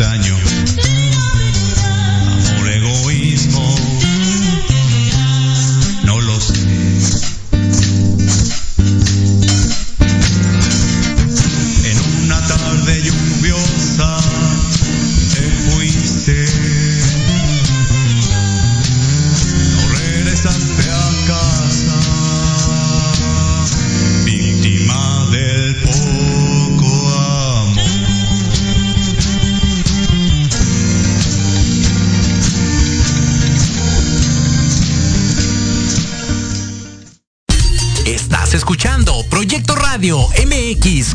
extraño.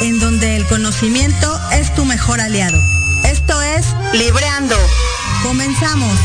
en donde el conocimiento es tu mejor aliado. Esto es Libreando. Comenzamos.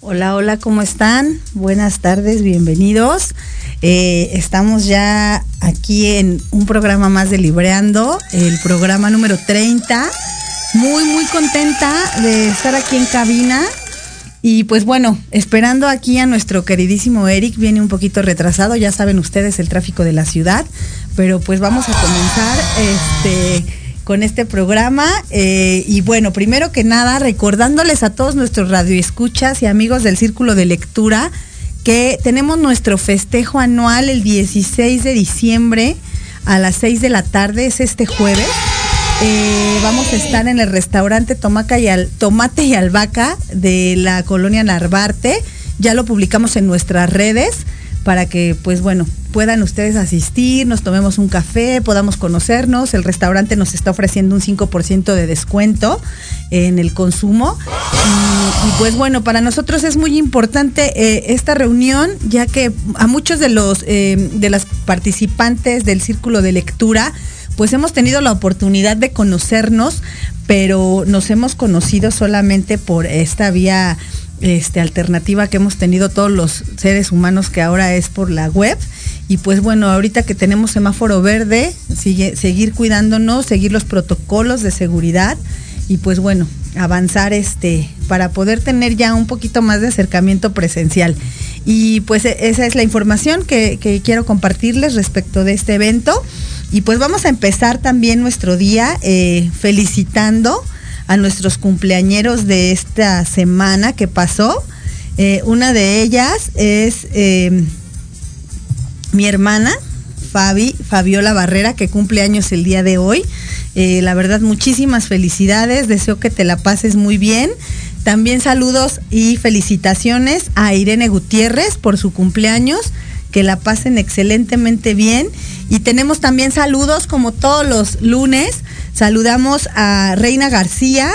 Hola, hola, ¿cómo están? Buenas tardes, bienvenidos. Eh, estamos ya aquí en un programa más de Libreando, el programa número 30. Muy, muy contenta de estar aquí en cabina. Y pues bueno, esperando aquí a nuestro queridísimo Eric, viene un poquito retrasado, ya saben ustedes el tráfico de la ciudad, pero pues vamos a comenzar este con este programa. Eh, y bueno, primero que nada, recordándoles a todos nuestros radioescuchas y amigos del Círculo de Lectura que tenemos nuestro festejo anual el 16 de diciembre a las 6 de la tarde, es este jueves. Eh, vamos a estar en el restaurante Tomate y Albahaca de la colonia Narvarte. Ya lo publicamos en nuestras redes para que, pues bueno, puedan ustedes asistir, nos tomemos un café, podamos conocernos. El restaurante nos está ofreciendo un 5% de descuento en el consumo. Y, pues bueno, para nosotros es muy importante eh, esta reunión, ya que a muchos de los eh, de las participantes del círculo de lectura, pues hemos tenido la oportunidad de conocernos, pero nos hemos conocido solamente por esta vía este, alternativa que hemos tenido todos los seres humanos que ahora es por la web. Y pues bueno, ahorita que tenemos semáforo verde, sigue, seguir cuidándonos, seguir los protocolos de seguridad y pues bueno, avanzar este para poder tener ya un poquito más de acercamiento presencial. Y pues esa es la información que, que quiero compartirles respecto de este evento. Y pues vamos a empezar también nuestro día eh, felicitando a nuestros cumpleañeros de esta semana que pasó. Eh, una de ellas es eh, mi hermana, Fabi, Fabiola Barrera, que cumple años el día de hoy. Eh, la verdad, muchísimas felicidades, deseo que te la pases muy bien. También saludos y felicitaciones a Irene Gutiérrez por su cumpleaños, que la pasen excelentemente bien. Y tenemos también saludos como todos los lunes. Saludamos a Reina García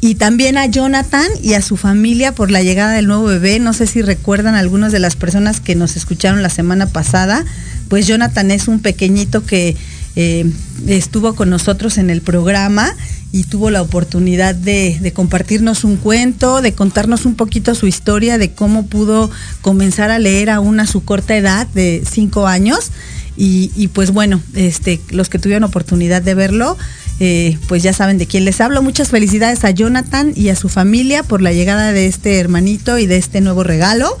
y también a Jonathan y a su familia por la llegada del nuevo bebé. No sé si recuerdan algunas de las personas que nos escucharon la semana pasada. Pues Jonathan es un pequeñito que eh, estuvo con nosotros en el programa y tuvo la oportunidad de, compartirnos un cuento, de contarnos un poquito su historia, de cómo pudo comenzar a leer aún a su corta edad de cinco años. Y, y pues bueno, este, los que tuvieron oportunidad de verlo, eh, pues ya saben de quién les hablo. Muchas felicidades a Jonathan y a su familia por la llegada de este hermanito y de este nuevo regalo.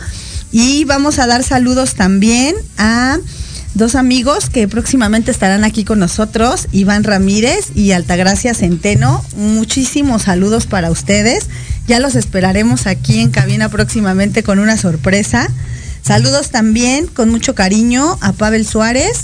Y vamos a dar saludos también a dos amigos que próximamente estarán aquí con nosotros, Iván Ramírez y Altagracia Centeno. Muchísimos saludos para ustedes. Ya los esperaremos aquí en cabina próximamente con una sorpresa. Saludos también con mucho cariño a Pavel Suárez.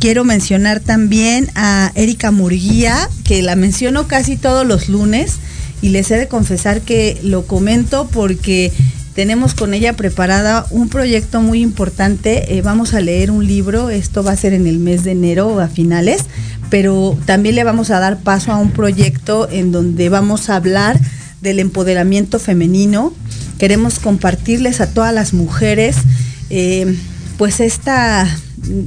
Quiero mencionar también a Erika Murguía, que la menciono casi todos los lunes y les he de confesar que lo comento porque tenemos con ella preparada un proyecto muy importante. Eh, vamos a leer un libro, esto va a ser en el mes de enero a finales, pero también le vamos a dar paso a un proyecto en donde vamos a hablar del empoderamiento femenino. Queremos compartirles a todas las mujeres eh, pues esta,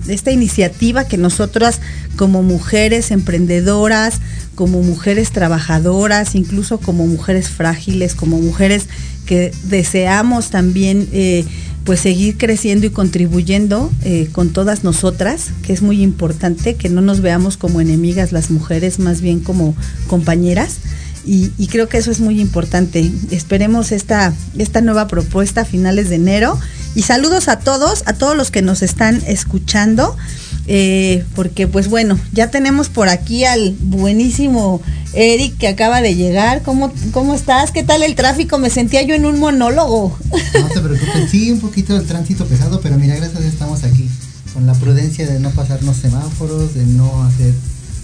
esta iniciativa que nosotras como mujeres emprendedoras, como mujeres trabajadoras, incluso como mujeres frágiles, como mujeres que deseamos también eh, pues seguir creciendo y contribuyendo eh, con todas nosotras, que es muy importante que no nos veamos como enemigas las mujeres, más bien como compañeras. Y, y, creo que eso es muy importante. Esperemos esta, esta nueva propuesta a finales de enero. Y saludos a todos, a todos los que nos están escuchando. Eh, porque pues bueno, ya tenemos por aquí al buenísimo Eric que acaba de llegar. ¿Cómo, ¿Cómo estás? ¿Qué tal el tráfico? Me sentía yo en un monólogo. No te preocupes, sí, un poquito el tránsito pesado, pero mira, gracias a Dios estamos aquí. Con la prudencia de no pasarnos semáforos, de no hacer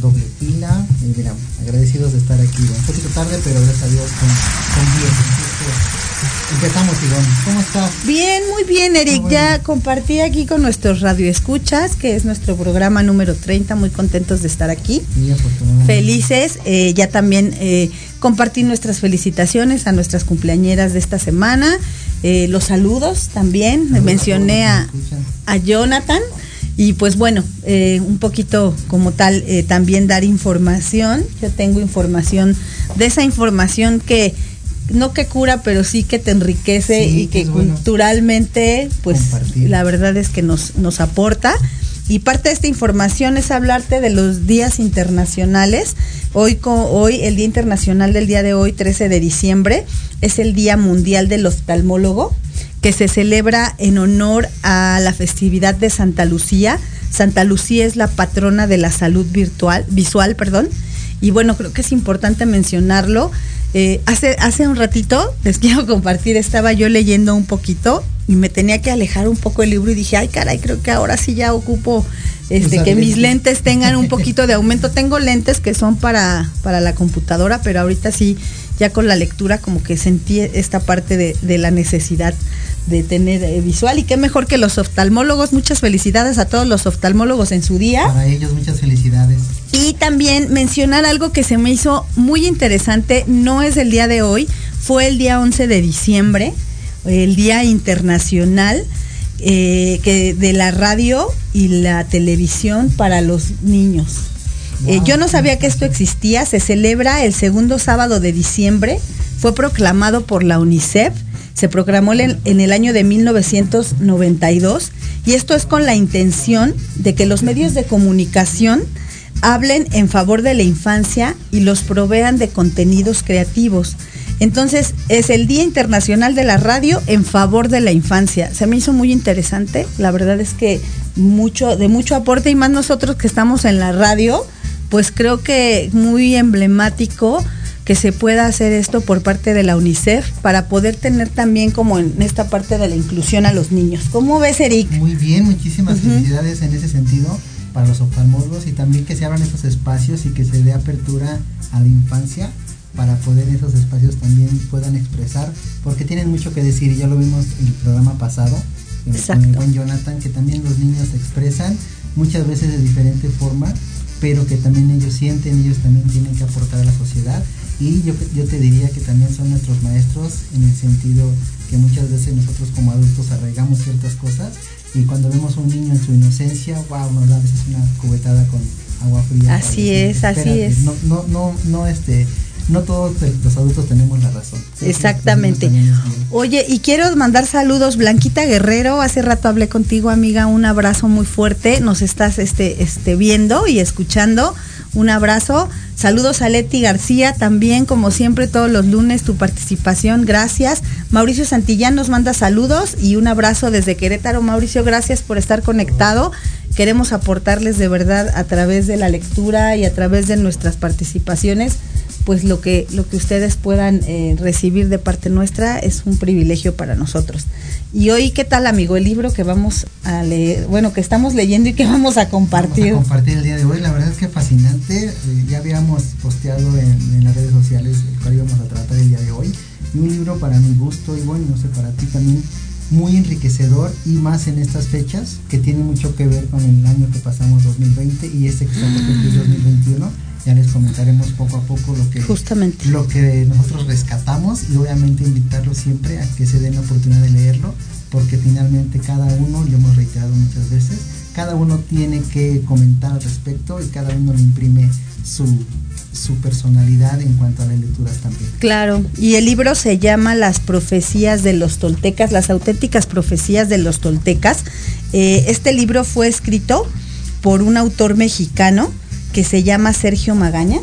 doble fila. Y mira, agradecidos de estar aquí. Un poquito tarde, pero gracias a Dios con, con bien. Empezamos, Ivonne. ¿Cómo estás? Bien, muy bien, Eric. Ya compartí aquí con nuestros radioescuchas, que es nuestro programa número 30. Muy contentos de estar aquí. Felices. Eh, ya también eh, compartí nuestras felicitaciones a nuestras cumpleañeras de esta semana. Eh, los saludos también. Saludos Mencioné a, a, a Jonathan. Y pues bueno, eh, un poquito como tal, eh, también dar información. Yo tengo información de esa información que no que cura, pero sí que te enriquece Sí, y que bueno culturalmente, pues compartir. la verdad es que nos, nos aporta. Y parte de esta información es hablarte de los días internacionales. Hoy, hoy, el Día Internacional del día de hoy, 13 de diciembre, es el Día Mundial del Oftalmólogo, que se celebra en honor a la festividad de Santa Lucía. Santa Lucía es la patrona de la salud virtual, visual, perdón. Y bueno, creo que es importante mencionarlo. Eh, hace, hace un ratito, les quiero compartir, estaba yo leyendo un poquito y me tenía que alejar un poco el libro y dije, ay caray, creo que ahora sí ya ocupo este, que mis lentes. lentes tengan un poquito de aumento. Tengo lentes que son para, para la computadora, pero ahorita sí, ya con la lectura como que sentí esta parte de, de la necesidad de tener eh, visual y qué mejor que los oftalmólogos. Muchas felicidades a todos los oftalmólogos en su día. Para ellos muchas felicidades. Y también mencionar algo que se me hizo muy interesante, no es el día de hoy, fue el día 11 de diciembre, el Día Internacional eh, que de la radio y la televisión para los niños. Eh, yo no sabía que esto existía, se celebra el segundo sábado de diciembre, fue proclamado por la UNICEF, se proclamó en, en el año de 1992 y esto es con la intención de que los medios de comunicación hablen en favor de la infancia y los provean de contenidos creativos. Entonces, es el Día Internacional de la Radio en favor de la infancia. Se me hizo muy interesante. La verdad es que mucho, de mucho aporte y más nosotros que estamos en la radio, pues creo que muy emblemático que se pueda hacer esto por parte de la UNICEF para poder tener también como en esta parte de la inclusión a los niños. ¿Cómo ves, Eric? Muy bien, muchísimas felicidades en ese sentido para los oftalmólogos y también que se abran estos espacios y que se dé apertura a la infancia para poder esos espacios también puedan expresar, porque tienen mucho que decir, y ya lo vimos en el programa pasado, eh, con el buen Jonathan, que también los niños expresan muchas veces de diferente forma, pero que también ellos sienten, ellos también tienen que aportar a la sociedad. Y yo, yo te diría que también son nuestros maestros en el sentido que muchas veces nosotros como adultos arraigamos ciertas cosas y cuando vemos a un niño en su inocencia, wow, nos da a veces una cubetada con agua fría. Así decir, es, así "Espérate, es". No, no, no, no, este, no todos los adultos tenemos la razón. Exactamente. Oye, y quiero mandar saludos, Blanquita Guerrero, hace rato hablé contigo, amiga, un abrazo muy fuerte, nos estás este, este, viendo y escuchando, un abrazo. Saludos a Leti García, también como siempre todos los lunes tu participación, gracias. Mauricio Santillán nos manda saludos y un abrazo desde Querétaro. Mauricio, gracias por estar conectado. Queremos aportarles de verdad a través de la lectura y a través de nuestras participaciones pues lo que lo que ustedes puedan eh, recibir de parte nuestra es un privilegio para nosotros. Y hoy, ¿qué tal, amigo? El libro que vamos a leer, bueno, que estamos leyendo y que vamos a compartir. Vamos a compartir el día de hoy. La verdad es que fascinante. Eh, ya habíamos posteado en, las redes sociales el cual íbamos a tratar el día de hoy. Y un libro para mi gusto y bueno, no sé, para ti también muy enriquecedor y más en estas fechas que tiene mucho que ver con el año que pasamos 2020 y este que estamos en 2021. Ya les comentaremos poco a poco lo que, Justamente. lo que nosotros rescatamos y obviamente invitarlos siempre a que se den la oportunidad de leerlo, porque finalmente cada uno, lo hemos reiterado muchas veces, cada uno tiene que comentar al respecto y cada uno le imprime su, su personalidad en cuanto a las lecturas también. Claro, y el libro se llama Las profecías de los toltecas, las auténticas profecías de los toltecas. Eh, este libro fue escrito por un autor mexicano que se llama Sergio Magaña.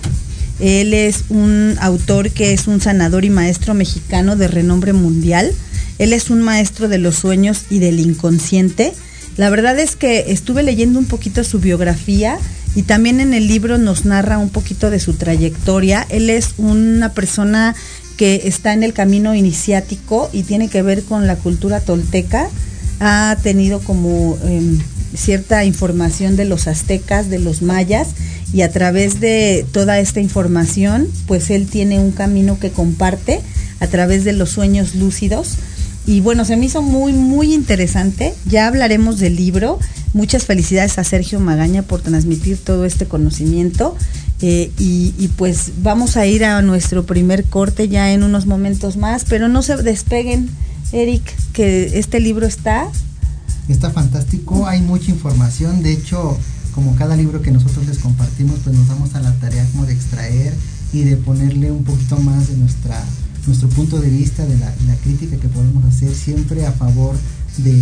Él es un autor que es un sanador y maestro mexicano de renombre mundial. Él es un maestro de los sueños y del inconsciente. La verdad es que estuve leyendo un poquito su biografía y también en el libro nos narra un poquito de su trayectoria. Él es una persona que está en el camino iniciático y tiene que ver con la cultura tolteca. Ha tenido como eh, cierta información de los aztecas, de los mayas, y a través de toda esta información, pues él tiene un camino que comparte a través de los sueños lúcidos. Y bueno, se me hizo muy, muy interesante. Ya hablaremos del libro. Muchas felicidades a Sergio Magaña por transmitir todo este conocimiento. Eh, y, y, pues vamos a ir a nuestro primer corte ya en unos momentos más, pero no se despeguen, Eric, que este libro está... Está fantástico, hay mucha información, de hecho, como cada libro que nosotros les compartimos, pues nos damos a la tarea como de extraer y de ponerle un poquito más de nuestra nuestro punto de vista, de la, crítica que podemos hacer, siempre a favor de,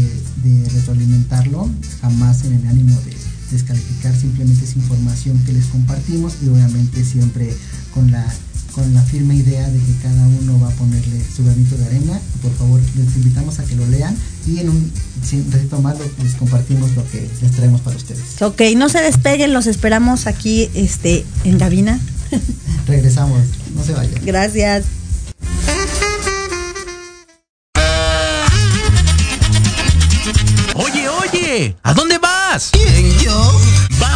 de retroalimentarlo, jamás en el ánimo de descalificar, simplemente es información que les compartimos y obviamente siempre con la con la firme idea de que cada uno va a ponerle su granito de arena. Por favor, les invitamos a que lo lean y en un ratito más les compartimos lo que les traemos para ustedes. Ok, no se despeguen, los esperamos aquí este, en cabina. Regresamos, no se vayan. Gracias. Oye, oye, ¿a dónde vas? ¿Quién, yo?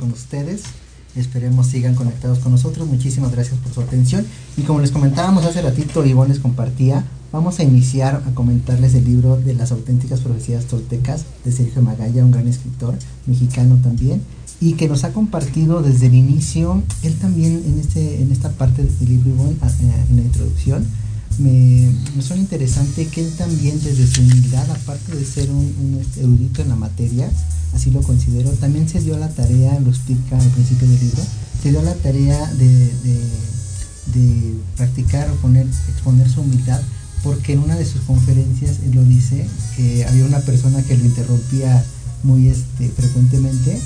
Con ustedes. Esperemos sigan conectados con nosotros. Muchísimas gracias por su atención. Y como les comentábamos hace ratito, Ivonne les compartía, vamos a iniciar a comentarles el libro de las auténticas profecías toltecas de Sergio Magalla, un gran escritor mexicano también, y que nos ha compartido desde el inicio, él también en, este, en esta parte del libro, Ivonne, en la introducción, me, me, suena interesante que él también desde su humildad, aparte de ser un, un erudito en la materia, así lo considero, también se dio la tarea, lo explica al principio del libro, se dio la tarea de, de, de practicar o poner, exponer su humildad, porque en una de sus conferencias él lo dice, que había una persona que lo interrumpía muy este, frecuentemente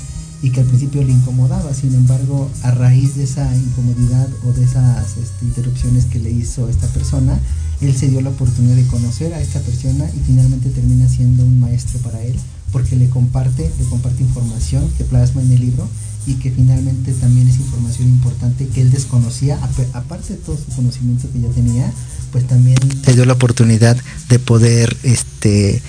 y que al principio le incomodaba, sin embargo, a raíz de esa incomodidad o de esas este, interrupciones que le hizo esta persona, él se dio la oportunidad de conocer a esta persona y finalmente termina siendo un maestro para él porque le comparte, le comparte información que plasma en el libro y que finalmente también es información importante que él desconocía, aparte de todo su conocimiento que ya tenía, pues también se dio la oportunidad de poder este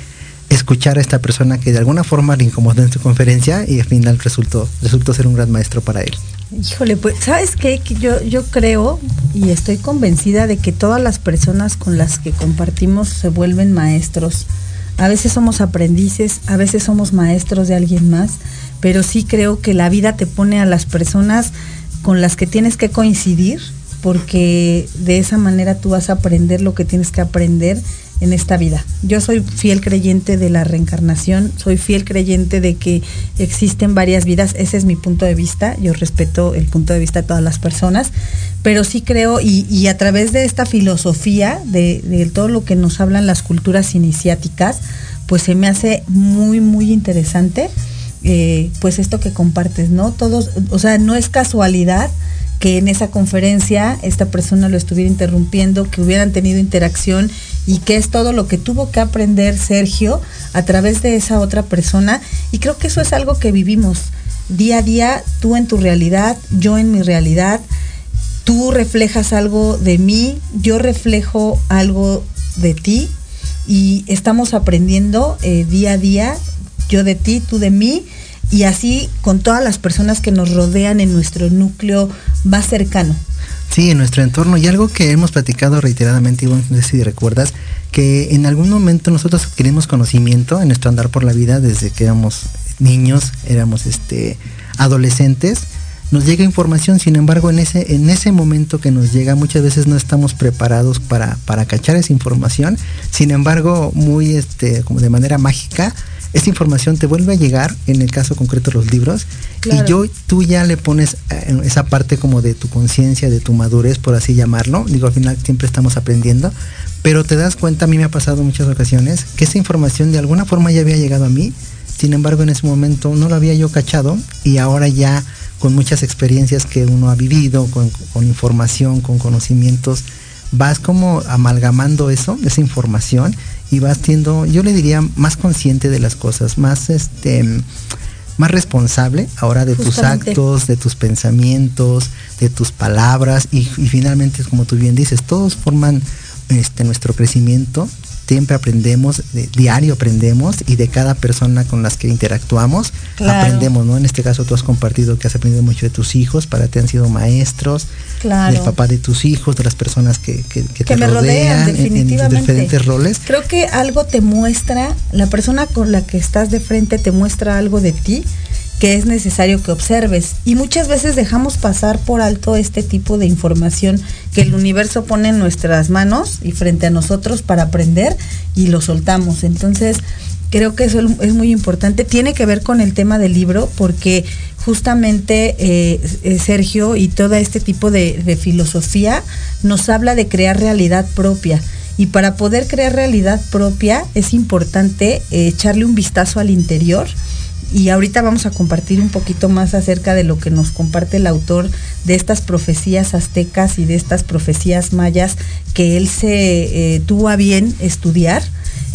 escuchar a esta persona que de alguna forma le incomodó en su conferencia y al final resultó, resultó ser un gran maestro para él. Híjole, pues, ¿sabes qué? Yo, yo creo y estoy convencida de que todas las personas con las que compartimos se vuelven maestros a veces somos aprendices, a veces somos maestros de alguien más, pero sí creo que la vida te pone a las personas con las que tienes que coincidir, porque de esa manera tú vas a aprender lo que tienes que aprender en esta vida. Yo soy fiel creyente de la reencarnación, soy fiel creyente de que existen varias vidas, ese es mi punto de vista, yo respeto el punto de vista de todas las personas, pero sí creo, y, a través de esta filosofía, de, de, todo lo que nos hablan las culturas iniciáticas, pues se me hace muy, muy interesante, eh, pues esto que compartes, ¿no? Todos, o sea, no es casualidad que en esa conferencia esta persona lo estuviera interrumpiendo, que hubieran tenido interacción y que es todo lo que tuvo que aprender Sergio a través de esa otra persona. Y creo que eso es algo que vivimos día a día, tú en tu realidad, yo en mi realidad, tú reflejas algo de mí, yo reflejo algo de ti y estamos aprendiendo eh, día a día, yo de ti, tú de mí y así con todas las personas que nos rodean en nuestro núcleo más cercano. Sí, en nuestro entorno. Y algo que hemos platicado reiteradamente, Ivonne, no sé si recuerdas, que en algún momento nosotros adquirimos conocimiento en nuestro andar por la vida desde que éramos niños, éramos este adolescentes. Nos llega información, sin embargo, en ese, en ese momento que nos llega, muchas veces no estamos preparados para, para cachar esa información. Sin embargo, muy este, como de manera mágica, esa información te vuelve a llegar, en el caso concreto los libros, claro. y yo, tú ya le pones eh, esa parte como de tu conciencia, de tu madurez, por así llamarlo. Digo, al final siempre estamos aprendiendo, pero te das cuenta, a mí me ha pasado muchas ocasiones, que esa información de alguna forma ya había llegado a mí, sin embargo en ese momento no lo había yo cachado y ahora ya con muchas experiencias que uno ha vivido, con, con información, con conocimientos, vas como amalgamando eso, esa información, y vas siendo, yo le diría, más consciente de las cosas, más este más responsable ahora de Justamente. tus actos, de tus pensamientos, de tus palabras y, y, finalmente, como tú bien dices, todos forman este, nuestro crecimiento. Siempre aprendemos, de, diario aprendemos y de cada persona con las que interactuamos claro. aprendemos, ¿no? En este caso tú has compartido que has aprendido mucho de tus hijos, para ti han sido maestros, claro. del papá de tus hijos, de las personas que, que, que, que te me rodean, rodean en, en, diferentes roles. Creo que algo te muestra, la persona con la que estás de frente te muestra algo de ti que es necesario que observes. Y muchas veces dejamos pasar por alto este tipo de información que el universo pone en nuestras manos y frente a nosotros para aprender y lo soltamos. Entonces, creo que eso es muy importante. Tiene que ver con el tema del libro porque justamente eh, Sergio y todo este tipo de, de filosofía nos habla de crear realidad propia. Y para poder crear realidad propia es importante eh, echarle un vistazo al interior y ahorita vamos a compartir un poquito más acerca de lo que nos comparte el autor de estas profecías aztecas y de estas profecías mayas que él se eh, tuvo a bien estudiar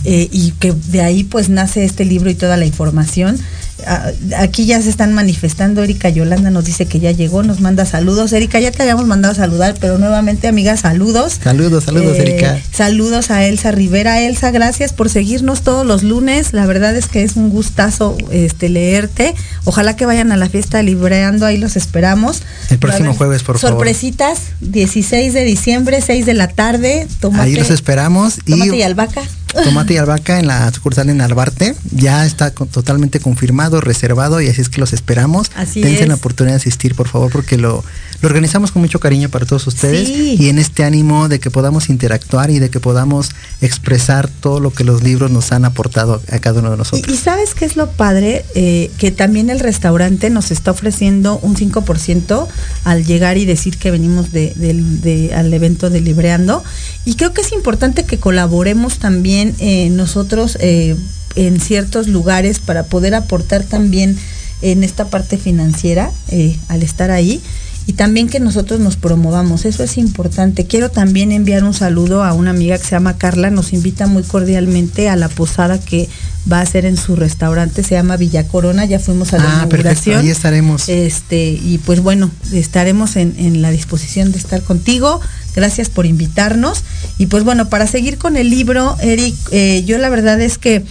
eh, y que de ahí pues nace este libro y toda la información. Ah, aquí ya se están manifestando. Erika Yolanda nos dice que ya llegó, nos manda saludos. Erika, ya te habíamos mandado a saludar, pero nuevamente, amiga, saludos. Saludos, saludos, Eh, Erika. Saludos a Elsa Rivera. Elsa, gracias por seguirnos todos los lunes. La verdad es que es un gustazo este, leerte. Ojalá que vayan a la fiesta libreando, ahí los esperamos. El próximo jueves, por favor. Sorpresitas, 16 de diciembre, 6 de la tarde. Tomate, Ahí los esperamos tomate y y albahaca. Tomate y Albahaca en la sucursal en Albarte. Ya está con- totalmente confirmado, reservado y así es que los esperamos. Así Dense es. la oportunidad de asistir, por favor, porque lo, lo organizamos con mucho cariño para todos ustedes Sí. y en este ánimo de que podamos interactuar y de que podamos expresar todo lo que los libros nos han aportado a cada uno de nosotros. Y, y sabes qué es lo padre? Eh, que también el restaurante nos está ofreciendo un 5% al llegar y decir que venimos de, del- de- al evento de Libreando. Y creo que es importante que colaboremos también eh, nosotros eh, en ciertos lugares para poder aportar también en esta parte financiera eh, al estar ahí y también que nosotros nos promovamos, eso es importante. Quiero también enviar un saludo a una amiga que se llama Carla, nos invita muy cordialmente a la posada que va a hacer en su restaurante, se llama Villa Corona, ya fuimos a la Ah, perfecto, inauguración. ahí estaremos. Este, y pues bueno, estaremos en, en la disposición de estar contigo. Gracias por invitarnos. Y pues bueno, para seguir con el libro, Eric, eh, yo la verdad es que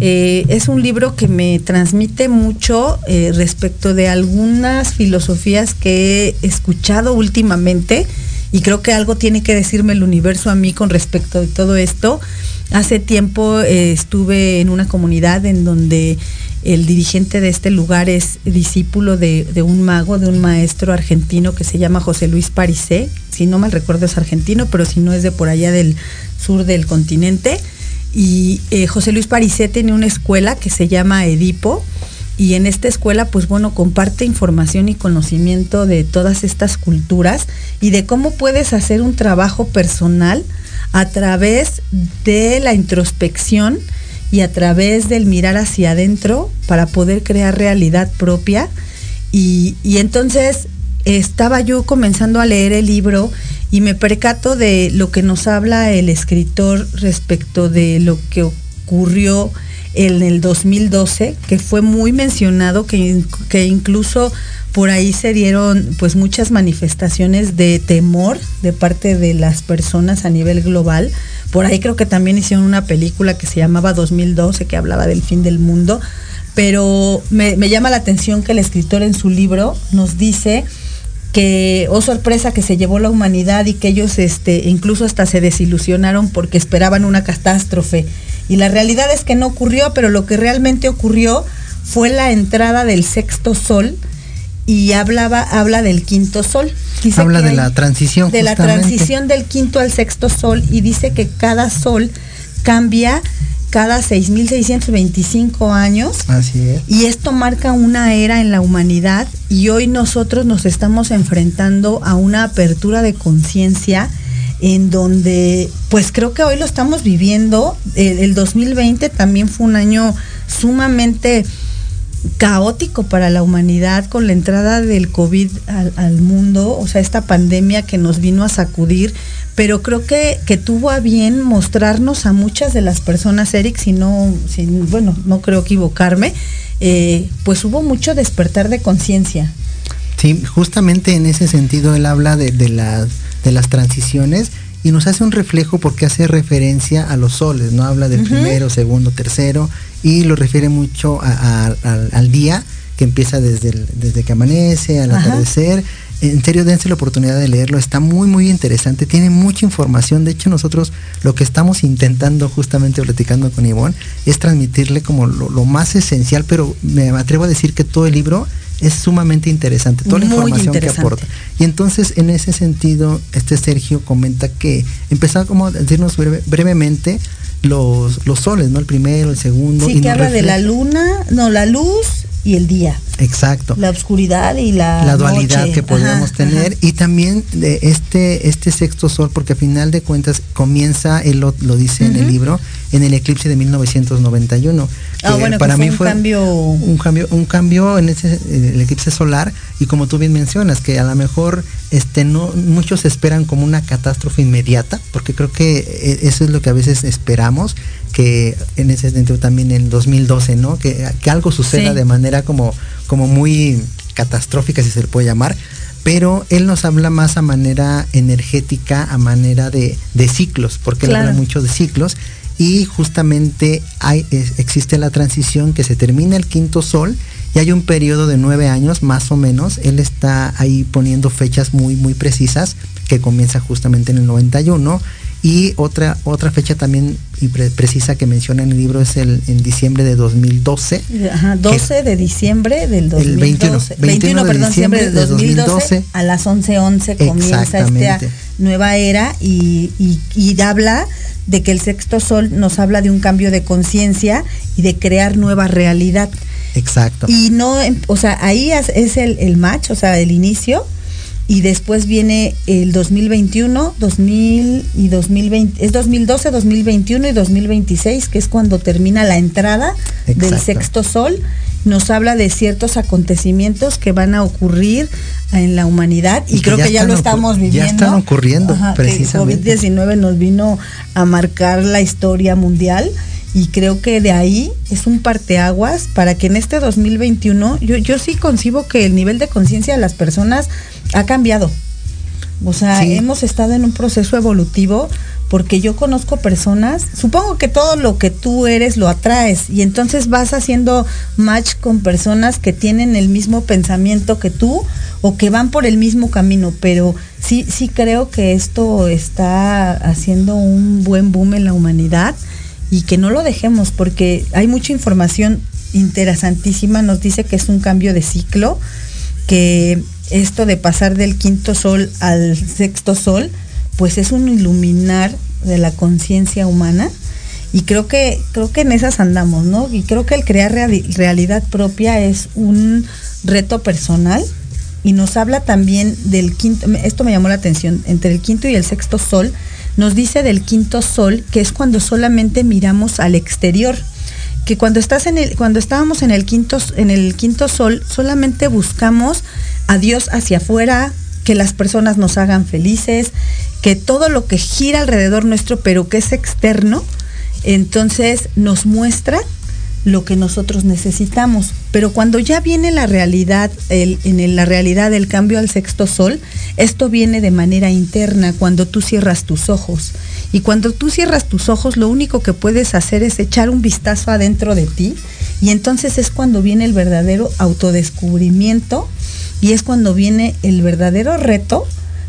eh, es un libro que me transmite mucho eh, respecto de algunas filosofías que he escuchado últimamente y creo que algo tiene que decirme el universo a mí con respecto de todo esto. Hace tiempo eh, estuve en una comunidad en donde el dirigente de este lugar es discípulo de, un mago, de un maestro argentino que se llama José Luis Parisé. Si no mal recuerdo es argentino, pero si no es de por allá del sur del continente. Y eh, José Luis Parisé tiene una escuela que se llama Edipo. Y en esta escuela, pues bueno, comparte información y conocimiento de todas estas culturas y de cómo puedes hacer un trabajo personal a través de la introspección y a través del mirar hacia adentro para poder crear realidad propia. Y entonces estaba yo comenzando a leer el libro y me percato de lo que nos habla el escritor respecto de lo que ocurrió en el 2012, que fue muy mencionado, que, in- que incluso por ahí se dieron pues muchas manifestaciones de temor de parte de las personas a nivel global. Por ahí creo que también hicieron una película que se llamaba 2012, que hablaba del fin del mundo. Pero me llama la atención que el escritor en su libro nos dice que, oh sorpresa, que se llevó la humanidad y que ellos este, incluso hasta se desilusionaron porque esperaban una catástrofe. Y la realidad es que no ocurrió, pero lo que realmente ocurrió fue la entrada del sexto sol y hablaba, habla del quinto sol. Dice Habla de hay- la transición. de la transición del quinto al sexto sol y dice que cada sol cambia cada 6.625 años Así es. y esto marca una era en la humanidad y hoy nosotros nos estamos enfrentando a una apertura de conciencia en donde pues creo que hoy lo estamos viviendo. El, el 2020 también fue un año sumamente caótico para la humanidad con la entrada del COVID al, al mundo, o sea, esta pandemia que nos vino a sacudir, pero creo que, que tuvo a bien mostrarnos a muchas de las personas, Eric, si no, si, bueno, no creo equivocarme, eh, pues hubo mucho despertar de conciencia. Sí, justamente en ese sentido él habla de, de las, de las transiciones y nos hace un reflejo porque hace referencia a los soles, ¿no? Habla del primero, segundo, tercero y lo refiere mucho a- a- al, al día que empieza desde, el- desde que amanece, al Ajá. atardecer. En serio, dense la oportunidad de leerlo, está muy, muy interesante, tiene mucha información. De hecho, nosotros lo que estamos intentando, justamente platicando con Ivonne, es transmitirle como lo, lo más esencial, pero me atrevo a decir que todo el libro es sumamente interesante, toda la Muy información que aporta. Y entonces, en ese sentido, este Sergio comenta que empezaba como a decirnos breve- brevemente los, los soles, ¿no? El primero, el segundo. Sí, y que habla de la luna, no, la luz y el día. Exacto. La oscuridad y la, la dualidad noche. que podemos Ajá, tener ajá. y también de este este sexto sol porque a final de cuentas comienza él lo, lo dice en el libro en el eclipse de 1991 Ah, bueno, que para fue mí un fue cambio- un cambio un cambio en ese en el eclipse solar y como tú bien mencionas que a lo mejor este no muchos esperan como una catástrofe inmediata porque creo que eh, eso es lo que a veces esperamos que en ese sentido también en 2012 no que, que algo suceda Sí. de manera como como muy catastrófica si se le puede llamar pero él nos habla más a manera energética, a manera de, de ciclos, porque él habla mucho de ciclos y justamente hay, existe la transición que se termina el quinto sol y hay un periodo de nueve años más o menos. Él está ahí poniendo fechas muy, muy precisas que comienza justamente en el 91 y otra, otra fecha también y pre- precisa que menciona en el libro es el en diciembre de 2012. Ajá, 12 de diciembre del El 21, 2012. 21 de perdón, diciembre de 2012, 2012. a las 11:11 comienza esta nueva era y, y, y habla de que el sexto sol nos habla de un cambio de conciencia y de crear nueva realidad. Exacto. Y no, o sea, ahí es, es el, el match, o sea, el inicio. Y después viene el 2021, 2000 y 2020, es 2012, 2021 y 2026, que es cuando termina la entrada del sexto sol. Nos habla de ciertos acontecimientos que van a ocurrir en la humanidad y, Y que creo que ya lo estamos viviendo. ya están ocurriendo, Ajá, precisamente. COVID-19 nos vino a marcar la historia mundial y creo que de ahí es un parteaguas para que en este 2021 yo, yo sí concibo que el nivel de conciencia de las personas ha cambiado. O sea, Sí. hemos estado en un proceso evolutivo porque yo conozco personas, supongo que todo lo que tú eres lo atraes y entonces vas haciendo match con personas que tienen el mismo pensamiento que tú o que van por el mismo camino, pero sí sí creo que esto está haciendo un buen boom en la humanidad y que no lo dejemos porque hay mucha información interesantísima, nos dice que es un cambio de ciclo, que esto de pasar del quinto sol al sexto sol, pues es un iluminar de la conciencia humana y creo que creo que en esas andamos, ¿no? Y creo que el crear reali- realidad propia es un reto personal y nos habla también del quinto, esto me llamó la atención, entre el quinto y el sexto sol, nos dice del quinto sol que es cuando solamente miramos al exterior que cuando estás en el cuando estábamos en el quinto en el quinto sol solamente buscamos a Dios hacia afuera que las personas nos hagan felices que todo lo que gira alrededor nuestro pero que es externo entonces nos muestra lo que nosotros necesitamos. Pero cuando ya viene la realidad, en la realidad del cambio al sexto sol, esto viene de manera interna, cuando tú cierras tus ojos. Y cuando tú cierras tus ojos, lo único que puedes hacer es echar un vistazo adentro de ti. Y entonces es cuando viene el verdadero autodescubrimiento y es cuando viene el verdadero reto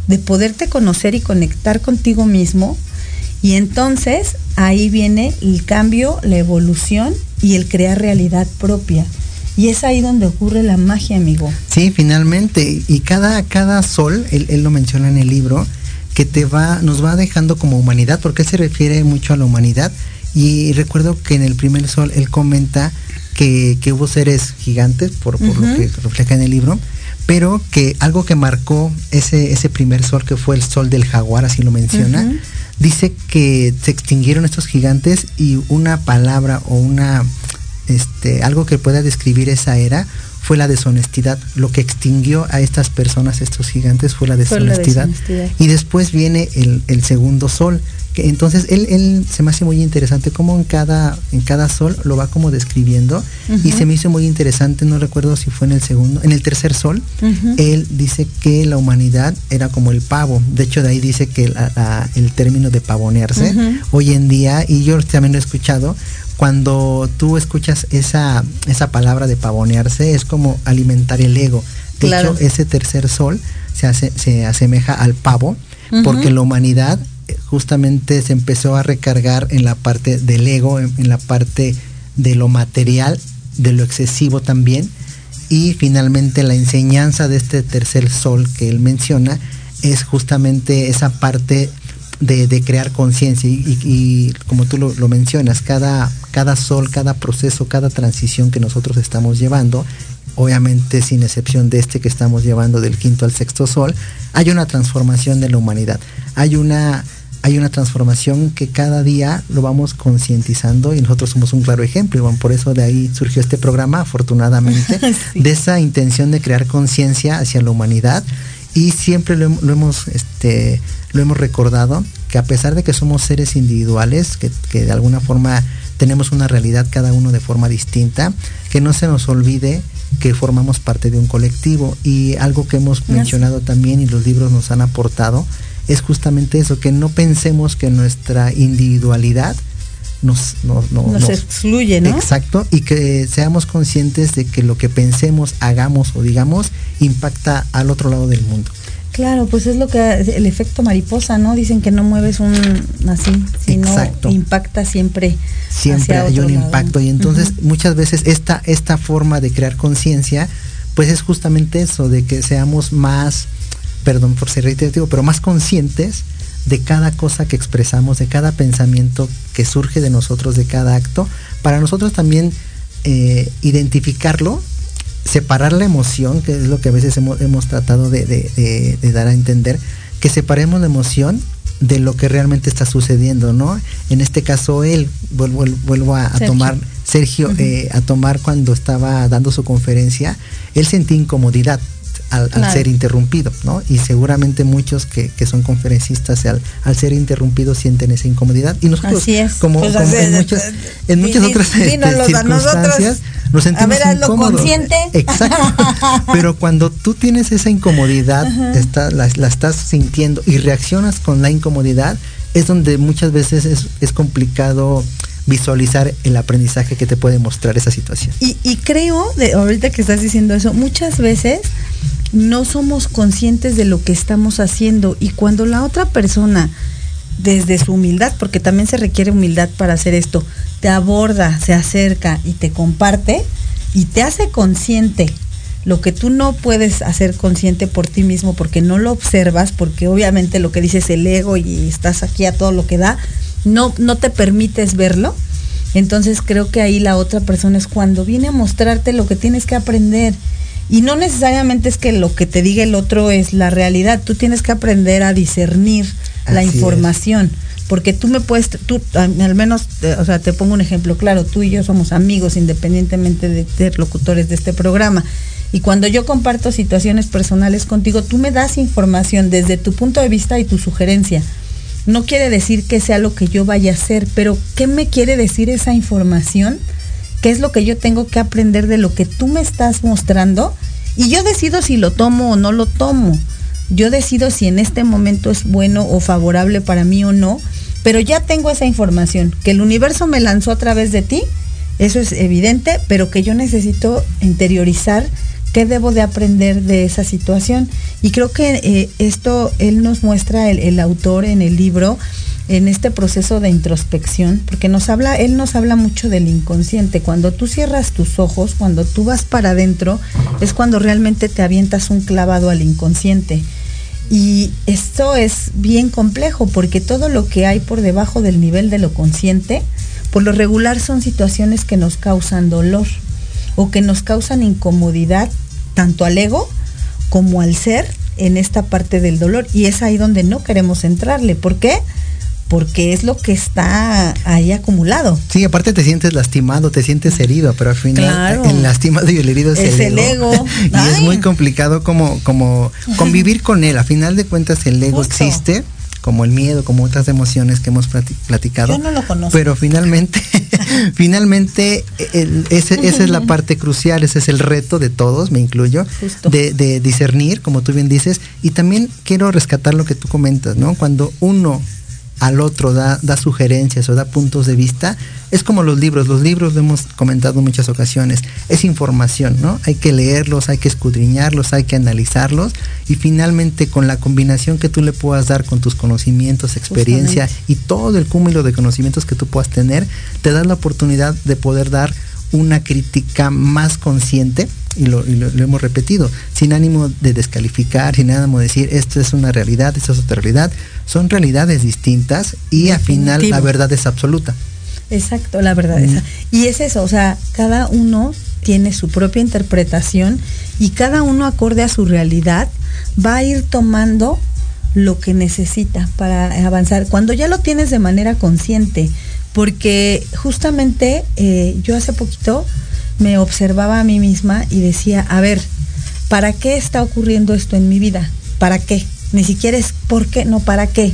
de poderte conocer y conectar contigo mismo y entonces ahí viene el cambio, la evolución y el crear realidad propia. Y es ahí donde ocurre la magia, amigo. Sí, finalmente. Y cada, cada sol, él, él lo menciona en el libro, que te va, nos va dejando como humanidad, porque él se refiere mucho a la humanidad. Y recuerdo que en el primer sol él comenta que, que hubo seres gigantes, por, por lo que refleja en el libro, pero que algo que marcó ese, ese primer sol, que fue el sol del jaguar, así lo menciona. Dice que se extinguieron estos gigantes y una palabra o una este algo que pueda describir esa era fue la deshonestidad. Lo que extinguió a estas personas, estos gigantes, fue la Fue la deshonestidad. deshonestidad. Y después viene el, el segundo sol. Que entonces él, él se me hace muy interesante cómo en cada, en cada sol lo va como describiendo. Y se me hizo muy interesante, no recuerdo si fue en el segundo, en el tercer sol, él dice que la humanidad era como el pavo. De hecho, de ahí dice que la- la- el término de pavonearse hoy en día, y yo también lo he escuchado, cuando tú escuchas esa, esa palabra de pavonearse, es como alimentar el ego. De Claro. hecho, ese tercer sol se, hace, se asemeja al pavo, porque la humanidad justamente se empezó a recargar en la parte del ego, en, la parte de lo material, de lo excesivo también, y finalmente la enseñanza de este tercer sol que él menciona es justamente esa parte de, crear conciencia y como tú lo, lo mencionas, cada, cada sol, cada proceso, cada transición que nosotros estamos llevando, obviamente sin excepción de este que estamos llevando del quinto al sexto sol, hay una transformación de la humanidad. Hay una hay una transformación que cada día lo vamos concientizando y nosotros somos un claro ejemplo. Bueno, por eso de ahí surgió este programa, afortunadamente, de esa intención de crear conciencia hacia la humanidad. Y siempre lo, hem- lo hemos, este, lo hemos recordado, que a pesar de que somos seres individuales, que, que de alguna forma tenemos una realidad cada uno de forma distinta, que no se nos olvide que formamos parte de un colectivo. Y algo que hemos mencionado también y los libros nos han aportado, es justamente eso, que no pensemos que nuestra individualidad nos, no- no- Nos nos- excluye, ¿no? Exacto, y que seamos conscientes de que lo que pensemos, hagamos o digamos impacta al otro lado del mundo. Claro, pues es lo que el efecto mariposa, ¿no? Dicen que no mueves un así, sino Exacto. impacta siempre. Siempre hacia hay otro un lado. impacto y entonces muchas veces esta, esta forma de crear conciencia, pues es justamente eso, de que seamos más, perdón por ser reiterativo, pero más conscientes de cada cosa que expresamos, de cada pensamiento que surge de nosotros, de cada acto, para nosotros también eh, identificarlo, separar la emoción, que es lo que a veces hemos, hemos tratado de, de- de- de dar a entender, que separemos la emoción de lo que realmente está sucediendo, ¿no? En este caso él, vuelvo, vuelvo a, a Sergio. tomar, Sergio, eh, a tomar cuando estaba dando su conferencia, él sentía incomodidad al, al ser interrumpido, ¿no? Y seguramente muchos que, que son conferencistas al, al ser interrumpidos sienten esa incomodidad. Y nosotros, Así es. como, Pues, como en es. muchas, en muchas otras este, a circunstancias, nos A sentimos ver, hazlo incómodos. consciente. Exacto. Pero cuando tú tienes esa incomodidad, está- la, la estás sintiendo y reaccionas con la incomodidad, es donde muchas veces es, es complicado visualizar el aprendizaje que te puede mostrar esa situación. Y, y creo, de, ahorita que estás diciendo eso, muchas veces no somos conscientes de lo que estamos haciendo y cuando la otra persona, desde su humildad, porque también se requiere humildad para hacer esto, te aborda, se acerca y te comparte y te hace consciente lo que tú no puedes hacer consciente por ti mismo porque no lo observas, porque obviamente lo que dices el ego y estás aquí a todo lo que da, no, no te permites verlo. Entonces creo que ahí la otra persona es cuando viene a mostrarte lo que tienes que aprender. Y no necesariamente es que lo que te diga el otro es la realidad, tú tienes que aprender a discernir la es. información. Porque tú me puedes, tú al al menos, eh, o sea, te pongo un ejemplo claro, tú y yo somos amigos independientemente de ser locutores de este programa. Y cuando yo comparto situaciones personales contigo, tú me das información desde tu punto de vista y tu sugerencia. No quiere decir que sea lo que yo vaya a hacer, pero ¿qué me quiere decir esa información? ¿Qué es lo que yo tengo que aprender de lo que tú me estás mostrando? Y yo decido si lo tomo o no lo tomo. Yo decido si en este momento es bueno o favorable para mí o no, pero ya tengo esa información, que el universo me lanzó a través de ti, eso es evidente, pero que yo necesito interiorizar qué debo de aprender de esa situación. Y creo que eh, esto él nos muestra, el, el autor en el libro, en este proceso de introspección, porque nos habla, él nos habla mucho del inconsciente. Cuando tú cierras tus ojos, cuando tú vas para adentro, es cuando realmente te avientas un clavado al inconsciente. Y esto es bien complejo porque todo lo que hay por debajo del nivel de lo consciente, por lo regular son situaciones que nos causan dolor o que nos causan incomodidad tanto al ego como al ser en esta parte del dolor. Y es ahí donde no queremos entrarle. ¿Por qué? Porque es lo que está ahí acumulado. Sí, aparte te sientes lastimado, te sientes herido, pero al final Claro. el lastimado y el herido es, Es el ego. y es muy complicado como, como convivir con él. A final de cuentas el ego Justo. existe, como el miedo, como otras emociones que hemos plati- platicado. Yo no lo conozco. Pero finalmente, finalmente el- ese- esa es la parte crucial, ese es el reto de todos, me incluyo, de, de discernir, como tú bien dices, y también quiero rescatar lo que tú comentas, ¿no? Cuando uno al otro da, da sugerencias o da puntos de vista, es como los libros, los libros lo hemos comentado en muchas ocasiones, es información, ¿no? Hay que leerlos, hay que escudriñarlos, hay que analizarlos y finalmente con la combinación que tú le puedas dar con tus conocimientos, experiencia y todo el cúmulo de conocimientos que tú puedas tener, te das la oportunidad de poder dar una crítica más consciente, y lo, y lo- lo hemos repetido, sin ánimo de descalificar, sin ánimo de decir esto es una realidad, esto es otra realidad, son realidades distintas y al final la verdad es absoluta. Exacto, la verdad. Mm. esa. Y es eso, o sea, cada uno tiene su propia interpretación y cada uno acorde a su realidad va a ir tomando lo que necesita para avanzar. Cuando ya lo tienes de manera consciente, porque justamente eh, yo hace poquito me observaba a mí misma y decía, a ver, ¿para qué está ocurriendo esto en mi vida? ¿Para qué? Ni siquiera es por qué, no, ¿para qué?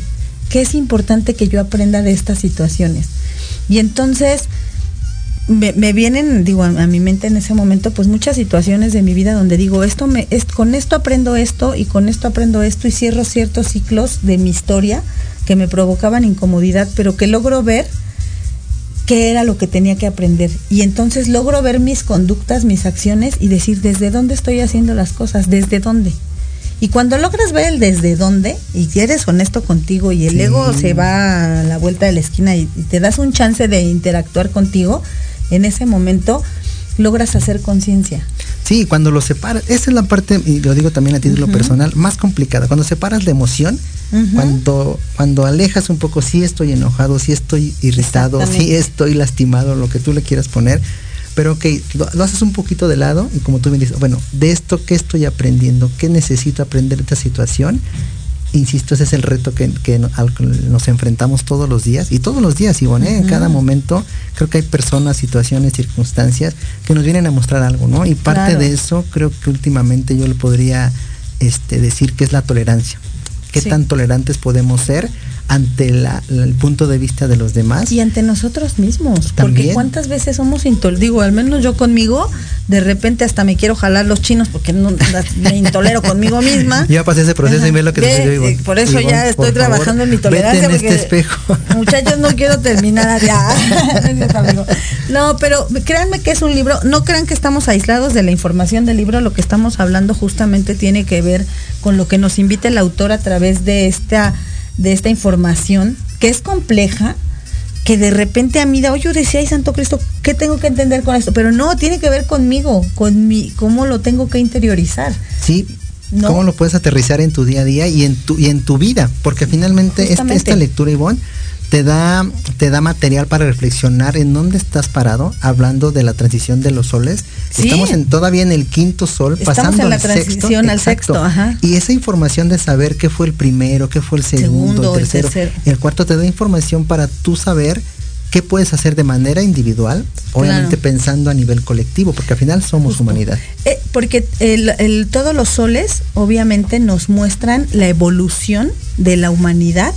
¿Qué es importante que yo aprenda de estas situaciones? Y entonces me, vienen, digo, a, a mi mente en ese momento, pues muchas situaciones de mi vida donde digo, esto me, es, con esto aprendo esto y con esto aprendo esto y cierro ciertos ciclos de mi historia que me provocaban incomodidad, pero que logro ver qué era lo que tenía que aprender. Y entonces logro ver mis conductas, mis acciones y decir desde dónde estoy haciendo las cosas, desde dónde. Y cuando logras ver el desde dónde y eres honesto contigo y el Sí. ego se va a la vuelta de la esquina y, y te das un chance de interactuar contigo, en ese momento logras hacer conciencia. Sí, cuando lo separas, esa es la parte, y lo digo también a título personal, más complicada. Cuando separas la emoción, cuando, cuando alejas un poco, si estoy enojado, si estoy irritado, si Exactamente. estoy lastimado, lo que tú le quieras poner, pero ok, lo, lo haces un poquito de lado y como tú bien dices, bueno, de esto, ¿qué estoy aprendiendo? ¿Qué necesito aprender de esta situación? Insisto, ese es el reto que, que no- al que nos enfrentamos todos los días y todos los días, Ivonne, ¿eh? en cada momento creo que hay personas, situaciones, circunstancias que nos vienen a mostrar algo, ¿no? Y parte Claro. de eso creo que últimamente yo le podría este, decir que es la tolerancia. ¿Qué Sí. tan tolerantes podemos ser ante la- el punto de vista de los demás? Y ante nosotros mismos, porque También. cuántas veces somos intol digo, al menos yo conmigo, de repente hasta me quiero jalar los chinos porque no, me intolero conmigo misma. Ya pasé ese proceso y ve lo que Ve, Ivonne. eh, Por eso ya estoy favor, trabajando en mi vete tolerancia. en este porque, espejo. Muchachos, no quiero terminar allá. No, pero créanme que es un libro, no crean que estamos aislados de la información del libro, lo que estamos hablando justamente tiene que ver con lo que nos invita el autor a través de esta, de esta información, que es compleja, que de repente a mí da, oye, yo decía, ay, Santo Cristo, ¿qué tengo que entender con esto? Pero no, tiene que ver conmigo, con mi, cómo lo tengo que interiorizar. Sí. ¿No? ¿Cómo lo puedes aterrizar en tu día a día y en tu, y en tu vida? Porque finalmente este- Justamente. esta lectura, Ivonne, te da, te da material para reflexionar en dónde estás parado, hablando de la transición de los soles. Sí. Estamos en, todavía en el quinto sol, Estamos pasando en la al sexto. transición al sexto, ajá. Y esa información de saber qué fue el primero, qué fue el segundo, Segundo, el el tercero, tercero. y el cuarto te da información para tú saber qué puedes hacer de manera individual, obviamente Claro. pensando a nivel colectivo, porque al final somos humanidad. Eh, porque el- el- todos los soles obviamente nos muestran la evolución de la humanidad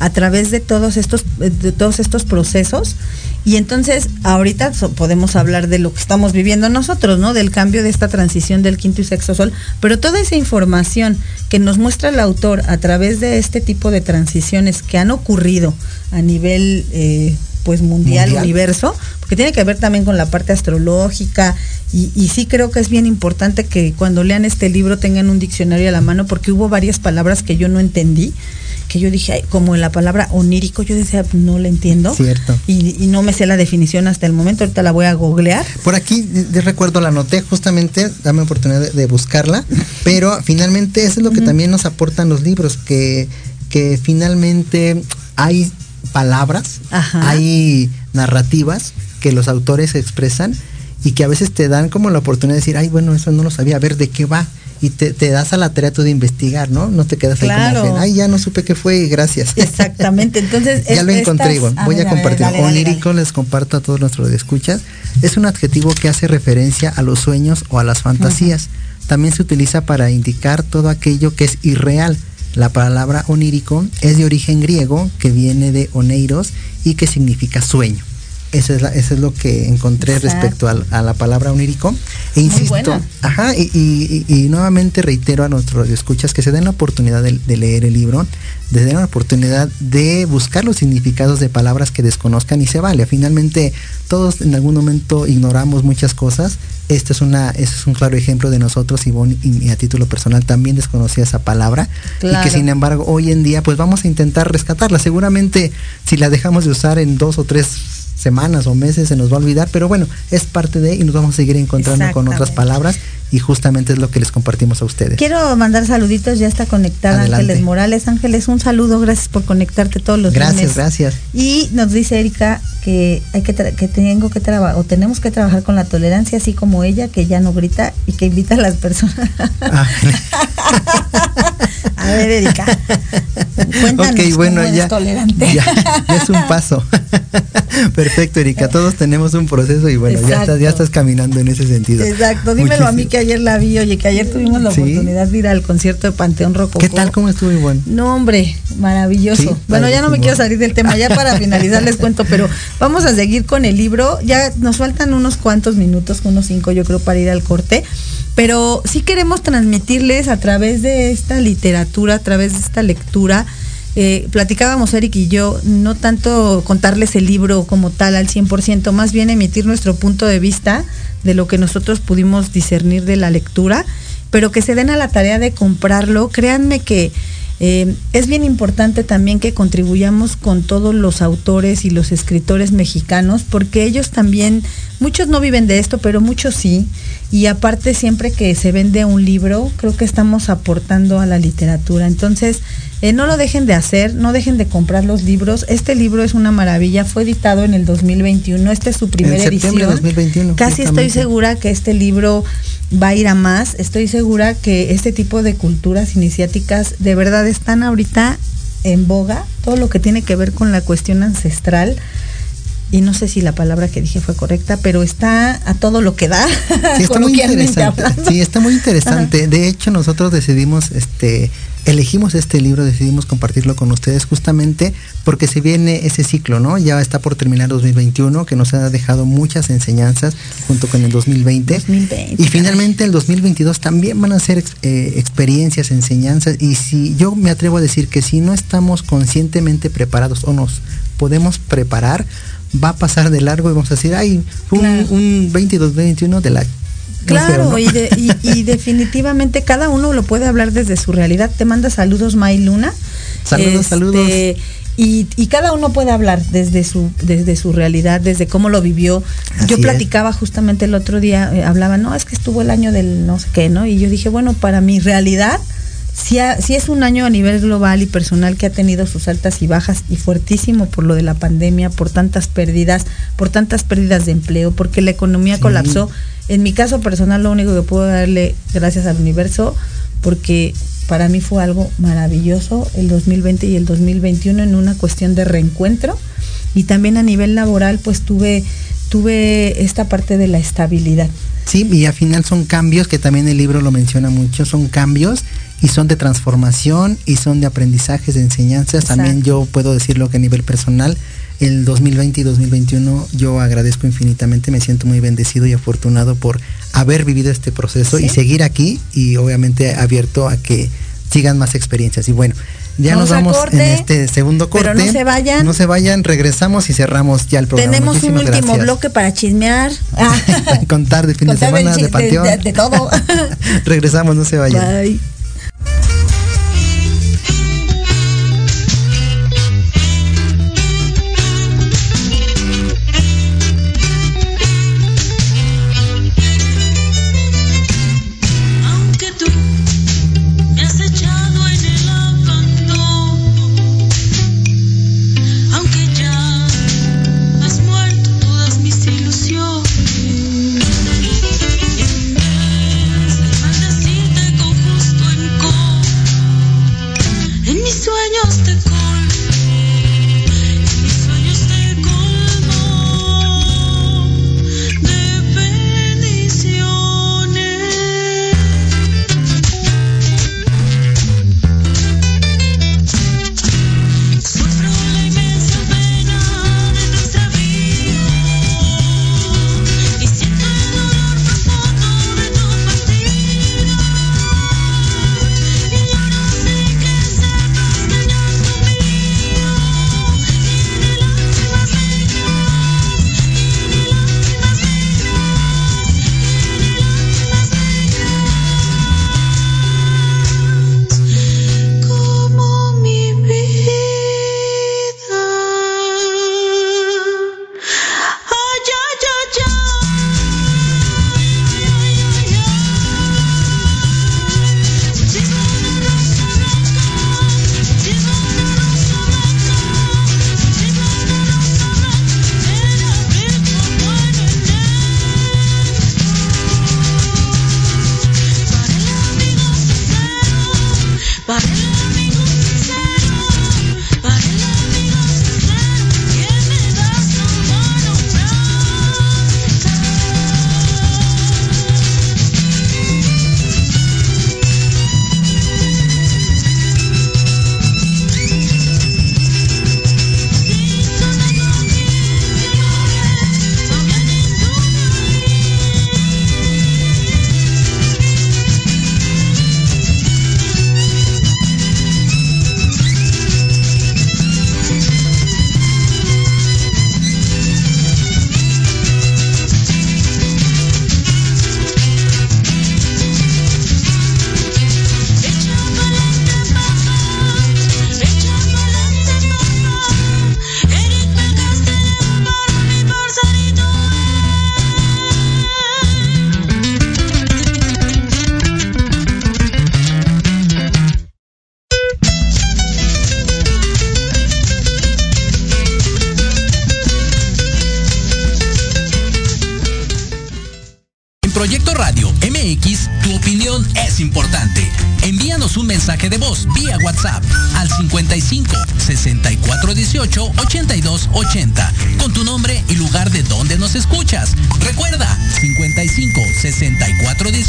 a través de todos estos, eh, de todos estos procesos. Y entonces ahorita podemos hablar de lo que estamos viviendo nosotros, ¿no? Del cambio de esta transición del quinto y sexto sol. Pero toda esa información que nos muestra el autor a través de este tipo de transiciones que han ocurrido a nivel eh, pues mundial, Mundial. universo, porque tiene que ver también con la parte astrológica y, y sí creo que es bien importante que cuando lean este libro tengan un diccionario a la mano porque hubo varias palabras que yo no entendí, que yo dije, como la palabra onírico, yo decía, no la entiendo. Cierto. Y, y no me sé la definición hasta el momento, ahorita la voy a googlear. Por aquí, de- recuerdo, la anoté justamente, dame oportunidad de, de buscarla, pero finalmente eso es lo que también nos aportan los libros, que, que finalmente hay palabras, Ajá. hay narrativas que los autores expresan y que a veces te dan como la oportunidad de decir, ay, bueno, eso no lo sabía, a ver de qué va. Y te, te das a la tarea tú de investigar, ¿no? No te quedas ahí como, ay, ya no supe qué fue y gracias. Exactamente, entonces... Ya es- lo encontré, estas- a Voy ver, a compartir. dale, dale, Onírico les comparto a todos nuestros escuchas. Es un adjetivo que hace referencia a los sueños o a las fantasías. También se utiliza para indicar todo aquello que es irreal. La palabra onírico es de origen griego, que viene de oneiros y que significa sueño. Eso es, la- eso es lo que encontré Exacto. respecto a, la palabra onírico. E insisto. Ajá, y, y- y- y nuevamente reitero a nuestros escuchas que se den la oportunidad de, de leer el libro, de den la oportunidad de buscar los significados de palabras que desconozcan y se vale. Finalmente, todos en algún momento ignoramos muchas cosas. Este es una, este es un claro ejemplo de nosotros, Ivonne, y, y a título personal también desconocía esa palabra. Y que sin embargo, hoy en día, pues vamos a intentar rescatarla. Seguramente, si la dejamos de usar en dos o tres semanas o meses se nos va a olvidar, pero bueno, es parte de y nos vamos a seguir encontrando con otras palabras y justamente es lo que les compartimos a ustedes. Quiero mandar saluditos, ya está conectada Adelante. Ángeles Morales. Ángeles, un saludo, gracias por conectarte todos los Gracias, lunes. gracias. Y nos dice Erika que hay que que tengo que trabajar o tenemos que trabajar con la tolerancia, así como ella que ya no grita y que invita a las personas. Ah, a ver, Erika, cuéntanos ok, bueno, ya, tolerante. ya, ya es un paso. Perfecto, Erika, todos tenemos un proceso y bueno, ya estás, ya estás caminando en ese sentido. Exacto, dímelo a mí que ayer la vi, oye, que ayer tuvimos la Sí. oportunidad de ir al concierto de Panteón Rococó. ¿Qué tal? ¿Cómo estuvo Ivonne? No, hombre, maravilloso. Sí, bueno, ya no me quiero salir del tema, ya para finalizar les cuento, pero vamos a seguir con el libro. Ya nos faltan unos cuantos minutos, unos cinco yo creo, para ir al corte. Pero sí queremos transmitirles a través de esta literatura, a través de esta lectura. eh, platicábamos Eric y yo, no tanto contarles el libro como tal al 100%, más bien emitir nuestro punto de vista de lo que nosotros pudimos discernir de la lectura, pero que se den a la tarea de comprarlo. Créanme que eh, es bien importante también que contribuyamos con todos los autores y los escritores mexicanos, porque ellos también, muchos no viven de esto, pero muchos sí. Y aparte, siempre que se vende un libro, creo que estamos aportando a la literatura. Entonces, eh, no lo dejen de hacer, no dejen de comprar los libros. Este libro es una maravilla, fue editado en el 2021, esta es su primera en septiembre de edición. 2021. Casi estoy segura que este libro va a ir a más. Estoy segura que este tipo de culturas iniciáticas de verdad están ahorita en boga. Todo lo que tiene que ver con la cuestión ancestral. Y no sé si la palabra que dije fue correcta, pero está a todo lo que da. Sí, está muy interesante. Sí, está muy interesante. De hecho, nosotros decidimos, este, elegimos este libro, decidimos compartirlo con ustedes justamente porque se viene ese ciclo, ¿no? Ya está por terminar 2021, que nos ha dejado muchas enseñanzas junto con el 2020. 2020, y finalmente el 2022 también van a ser eh, experiencias, enseñanzas. Y si yo me atrevo a decir que si no estamos conscientemente preparados o nos podemos preparar, va a pasar de largo y vamos a decir, ay, fue un, Claro. un 22-21 de la Claro, y, de- y- y definitivamente cada uno lo puede hablar desde su realidad. Te manda saludos, May Luna. Saludos, saludos. Y, y cada uno puede hablar desde su, desde su realidad, desde cómo lo vivió. Así yo es. platicaba justamente el otro día, eh, hablaba, no, es que estuvo el año del no sé qué, ¿no? Y yo dije, bueno, para mi realidad, sí, ha- sí es un año a nivel global y personal que ha tenido sus altas y bajas y fuertísimo por lo de la pandemia, por tantas pérdidas, por tantas pérdidas de empleo, porque la economía Sí. colapsó. En mi caso personal, lo único que puedo darle gracias al universo, porque para mí fue algo maravilloso el 2020 y el 2021 en una cuestión de reencuentro y también a nivel laboral pues tuve tuve esta parte de la estabilidad. Sí, y al final son cambios que también el libro lo menciona mucho, son cambios y son de transformación y son de aprendizajes, de enseñanzas. También yo puedo decirlo que a nivel personal, el 2020 y 2021 yo agradezco infinitamente, me siento muy bendecido y afortunado por haber vivido este proceso y seguir aquí y obviamente abierto a que sigan más experiencias. Y bueno, ya Vamos nos vamos corte, en este segundo corte. pero no se vayan. No se vayan, regresamos y cerramos ya el programa. Tenemos un último gracias. bloque para chismear. Ah, Contar de fin de contar semana, de panteón. de- de todo. Regresamos, no se vayan. Bye.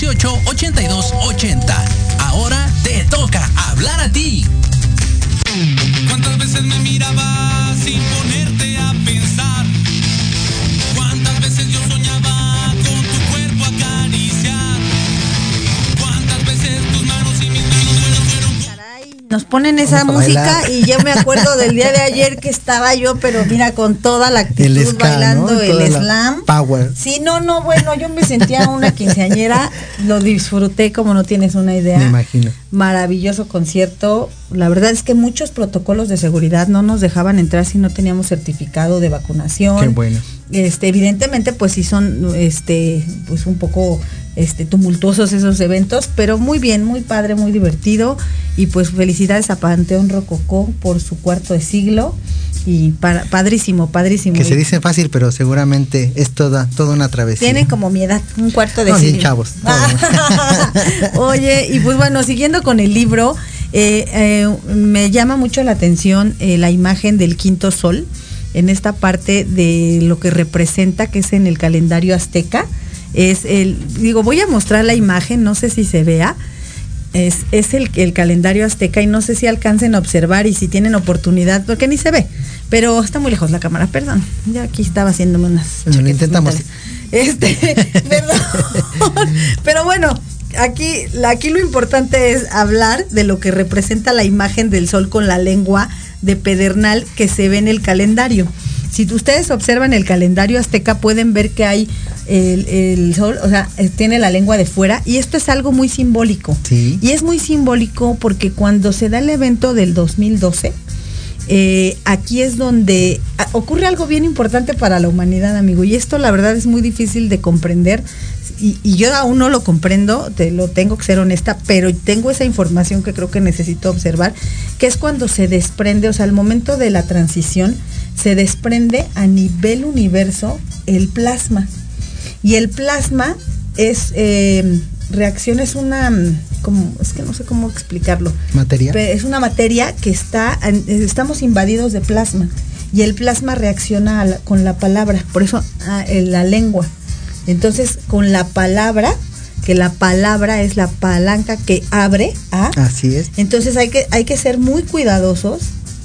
18 esa música bailar. y yo me acuerdo del día de ayer que estaba yo, pero mira, con toda la actitud El ska, bailando ¿no? el slam. Power. Sí, no, no, bueno, yo me sentía una quinceañera, lo disfruté como no tienes una idea. Me imagino. Maravilloso concierto. La verdad es que muchos protocolos de seguridad no nos dejaban entrar si no teníamos certificado de vacunación. Qué bueno. Este, evidentemente, pues sí son, este, pues un poco, este, tumultuosos esos eventos, pero muy bien, muy padre, muy divertido y pues felicidades a Panteón Rococó por su cuarto de siglo y para, padrísimo, padrísimo. Que se dice fácil, pero seguramente es toda, toda una travesía. Tienen como mi edad, un cuarto de No, bien siglo. chavos, Oye, y pues bueno, siguiendo con el libro, eh, eh, me llama mucho la atención eh, la imagen del quinto sol en esta parte de lo que representa, que es en el calendario azteca. Es el, digo, voy a mostrar la imagen, no sé si se vea. Es, es el, el calendario azteca y no sé si alcancen a observar y si tienen oportunidad, porque ni se ve, pero está muy lejos la cámara, perdón. Ya aquí estaba haciéndome unas Bueno, lo intentamos. este, perdón. Pero bueno, aquí, aquí lo importante es hablar de lo que representa la imagen del sol con la lengua de pedernal que se ve en el calendario. Si ustedes observan el calendario azteca, pueden ver que hay el, el sol, o sea, eh, tiene la lengua de fuera, y esto es algo muy simbólico. Sí. Y es muy simbólico porque cuando se da el evento del 2012, eh, aquí es donde ah, ocurre algo bien importante para la humanidad, amigo. Y esto la verdad es muy difícil de comprender. Y, y yo aún no lo comprendo, te lo tengo que ser honesta, pero tengo esa información que creo que necesito observar, que es cuando se desprende, o sea, al momento de la transición, se desprende a nivel universo el plasma. Y el plasma es eh, reacción, es una, mm, como, es que no sé cómo explicarlo. Materia. Es una materia que está, eh, estamos invadidos de plasma y el plasma reacciona la- con la palabra, por eso ah, en la lengua. Entonces, con la palabra, que la palabra es la palanca que abre a, Así es. entonces hay que, hay que ser muy cuidadosos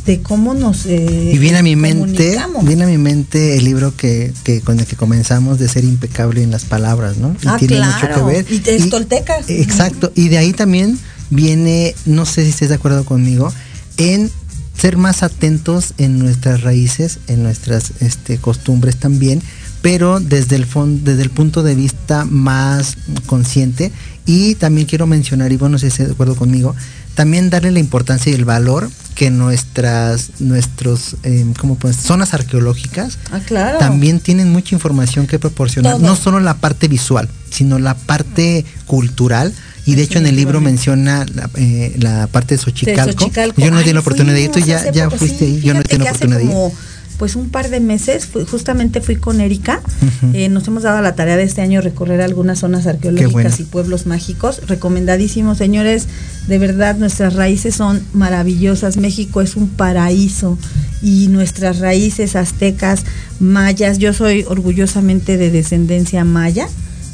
de cómo nos eh, Y viene a mi mente, viene a mi mente el libro que, que con el que comenzamos de ser impecable en las palabras, ¿no? Y Ah, tiene mucho que ver. Y te estoltecas. Exacto. Y de ahí también viene, no sé si estés de acuerdo conmigo, en ser más atentos en nuestras raíces, en nuestras este, costumbres también, pero desde el fon- desde el punto de vista más consciente. Y también quiero mencionar, y bueno, no sé si estás de acuerdo conmigo, también darle la importancia y el valor que nuestras nuestros eh, ¿cómo puedes? zonas arqueológicas Ah, claro. también tienen mucha información que proporcionar, Todo. no solo la parte visual, sino la parte cultural. Y de hecho en el libro menciona la, eh, la parte de Xochicalco. De Xochicalco. Yo no Ay, la oportunidad de ir, tú ya, ya fuiste sí, ahí, yo no tengo la oportunidad de ir. Pues un par de meses, fui- justamente fui con Erika, eh, nos hemos dado la tarea de este año recorrer algunas zonas arqueológicas bueno. y pueblos mágicos, recomendadísimos señores, de verdad nuestras raíces son maravillosas, México es un paraíso y nuestras raíces aztecas, mayas, yo soy orgullosamente de descendencia maya,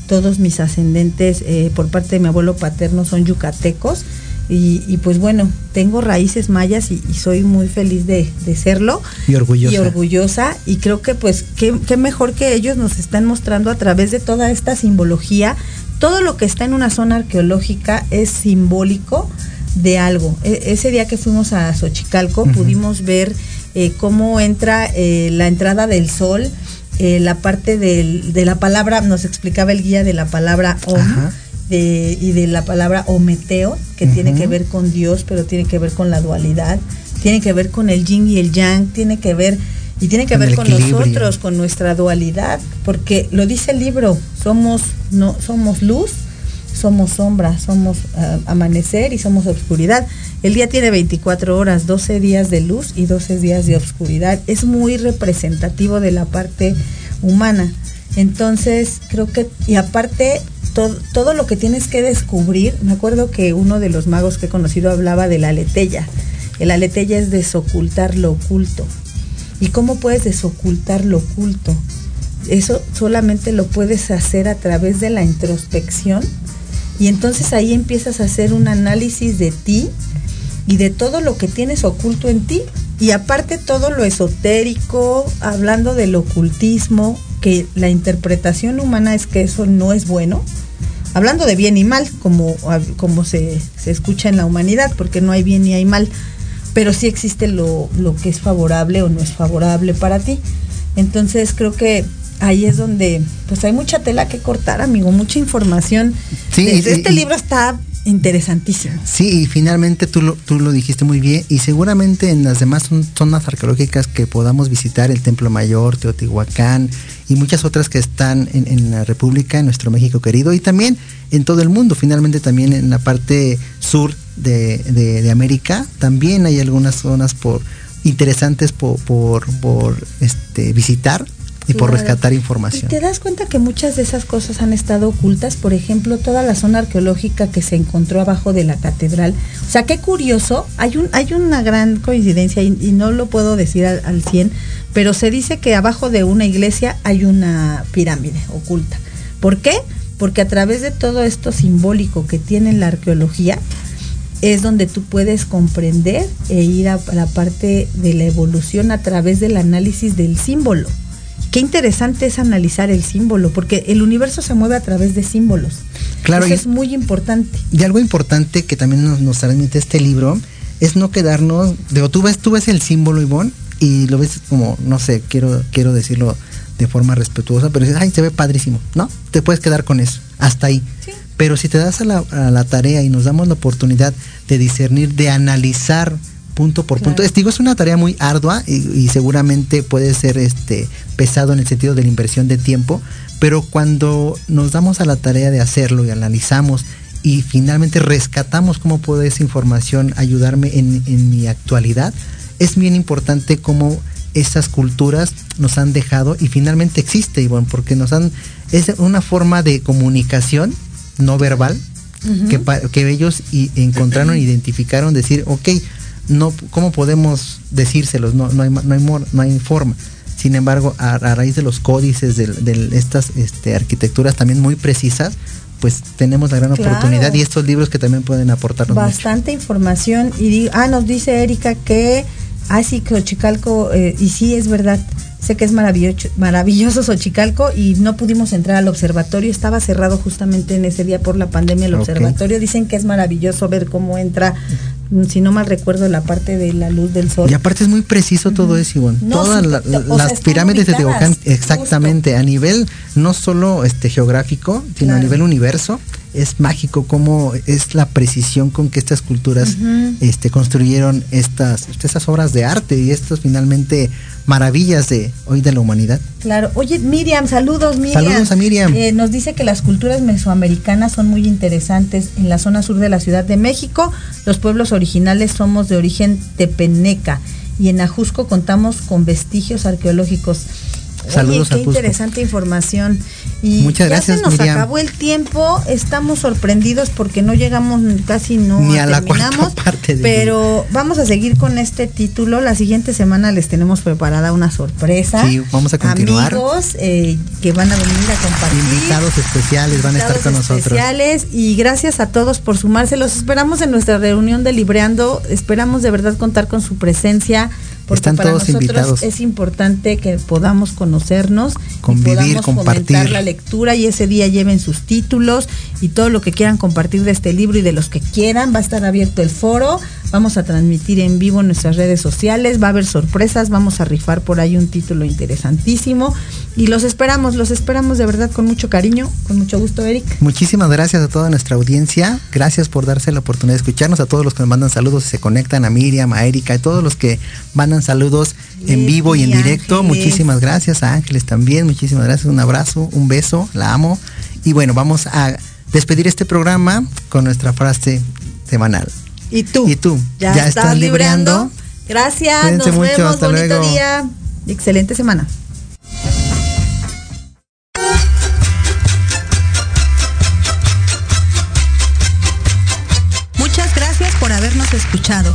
todos mis ascendentes eh, por parte de mi abuelo paterno son yucatecos y, y pues bueno, tengo raíces mayas y, y soy muy feliz de, de serlo. Y orgullosa. y orgullosa. Y creo que pues qué, qué mejor que ellos nos están mostrando a través de toda esta simbología. Todo lo que está en una zona arqueológica es simbólico de algo. E- ese día que fuimos a Xochicalco pudimos ver eh, cómo entra eh, la entrada del sol eh, la parte del- de la palabra nos explicaba el guía de la palabra om Ajá. De- y de la palabra ometeo, que tiene que ver con Dios, pero tiene que ver con la dualidad, tiene que ver con el yin y el yang, tiene que ver y tiene que Con ver con equilibrio. nosotros, con nuestra dualidad, porque lo dice el libro, somos no somos luz, somos sombra, somos ah, amanecer y somos obscuridad. El día tiene 24 horas, 12 días de luz y 12 días de obscuridad. Es muy representativo de la parte humana. Entonces, creo que, y aparte, todo, lo que tienes que descubrir. Me acuerdo que uno de los magos que he conocido hablaba de la aletella. El aletella es desocultar lo oculto. ¿Y cómo puedes desocultar lo oculto? Eso solamente lo puedes hacer a través de la introspección. Y entonces ahí empiezas a hacer un análisis de ti y de todo lo que tienes oculto en ti. Y aparte todo lo esotérico, hablando del ocultismo, que la interpretación humana es que eso no es bueno. Hablando de bien y mal, como, como se, se escucha en la humanidad, porque no hay bien ni hay mal, pero sí existe lo, lo que es favorable o no es favorable para ti. Entonces creo que ahí es donde pues hay mucha tela que cortar, amigo, mucha información. Sí, Desde y- este y- libro está interesantísimo. Sí, y finalmente tú lo, tú lo dijiste muy bien, y seguramente en las demás zon- zonas arqueológicas que podamos visitar, el Templo Mayor, Teotihuacán y muchas otras que están en, en la República, en nuestro México querido, y también en todo el mundo, finalmente también en la parte sur de, de- de América, también hay algunas zonas por interesantes por, por, por, este, visitar y por rescatar Y información. te das cuenta que muchas de esas cosas han estado ocultas, por ejemplo, toda la zona arqueológica que se encontró abajo de la catedral. O sea, qué curioso, hay, un, hay una gran coincidencia y, y no lo puedo decir al, al 100, pero se dice que abajo de una iglesia hay una pirámide oculta. ¿Por qué? Porque a través de todo esto simbólico que tiene la arqueología, es donde tú puedes comprender e ir a la parte de la evolución a través del análisis del símbolo. Qué interesante es analizar el símbolo, porque el universo se mueve a través de símbolos. Claro, Eso y- es muy importante. Y algo importante que también nos, nos transmite este libro es no quedarnos, digo, tú ves, tú ves el símbolo, Ivonne, y lo ves como, no sé, quiero, quiero decirlo de forma respetuosa, pero dices, ay, se ve padrísimo, ¿no? Te puedes quedar con eso, hasta ahí. Pero si te das a la, a la tarea y nos damos la oportunidad de discernir, de analizar punto por punto, es, digo, es una tarea muy ardua y, y seguramente puede ser este pesado en el sentido de la inversión de tiempo, pero cuando nos damos a la tarea de hacerlo y analizamos y finalmente rescatamos cómo puede esa información ayudarme en, en mi actualidad, es bien importante cómo esas culturas nos han dejado y finalmente existe, Ivonne, porque nos han, es una forma de comunicación no verbal que, ellos y- encontraron, identificaron, decir, ok, no, ¿cómo podemos decírselos? No, no, hay, no, hay, mor- no hay forma. Sin embargo, a, a raíz de los códices de, de estas este, arquitecturas también muy precisas, pues tenemos la gran Claro. oportunidad y estos libros que también pueden aportarnos mucho. Bastante información. Y ah, nos dice Erika que, ah, sí, que Xochicalco, eh, y sí, es verdad. Sé que es maravilloso, maravilloso Xochicalco y no pudimos entrar al observatorio. Estaba cerrado justamente en ese día por la pandemia el observatorio. Dicen que es maravilloso ver cómo entra, si no mal recuerdo, la parte de la luz del sol. Y aparte es muy preciso todo eso, Ivonne. No, Todas sí, la- o sea, las pirámides de Teotihuacán, exactamente, a nivel no solo este geográfico, sino a nivel universo, es mágico cómo es la precisión con que estas culturas este, construyeron estas, estas obras de arte y estas finalmente maravillas de hoy de la humanidad. Claro. Oye, Miriam, saludos, Miriam. Saludos a Miriam. Eh, nos dice que las culturas mesoamericanas son muy interesantes. En la zona sur de la Ciudad de México, los pueblos originales somos de origen tepeneca y en Ajusco contamos con vestigios arqueológicos. Saludos Oye, qué interesante información. Y Muchas ya gracias, se nos Miriam. acabó el tiempo, estamos sorprendidos porque no llegamos casi no Ni a la cuarta terminamos, parte del pero vamos a seguir con este título. La siguiente semana les tenemos preparada una sorpresa. Sí, vamos a continuar. Amigos eh, que van a venir a compartir. Invitados especiales van a estar con invitados nosotros. especiales y gracias a todos por sumarse. Los esperamos en nuestra reunión de Libreando. Esperamos de verdad contar con su presencia. Porque Están para todos nosotros invitados. es importante que podamos conocernos, Convivir, y podamos compartir. fomentar la lectura y ese día lleven sus títulos y todo lo que quieran compartir de este libro y de los que quieran. Va a estar abierto el foro. Vamos a transmitir en vivo en nuestras redes sociales. Va a haber sorpresas. Vamos a rifar por ahí un título interesantísimo. Y los esperamos, los esperamos de verdad con mucho cariño, con mucho gusto, Eric. Muchísimas gracias a toda nuestra audiencia. Gracias por darse la oportunidad de escucharnos. A todos los que nos mandan saludos y se conectan, a Miriam, a Erika, a todos los que saludos en vivo y en directo. Muchísimas gracias a Ángeles también. Muchísimas gracias. Un abrazo, un beso. La amo. Y bueno, vamos a despedir este programa con nuestra frase semanal. Y tú. Y tú. Ya, ¿Ya estás, librando. Gracias. Nos mucho, vemos. Hasta bonito luego. día. Excelente semana. Muchas gracias por habernos escuchado.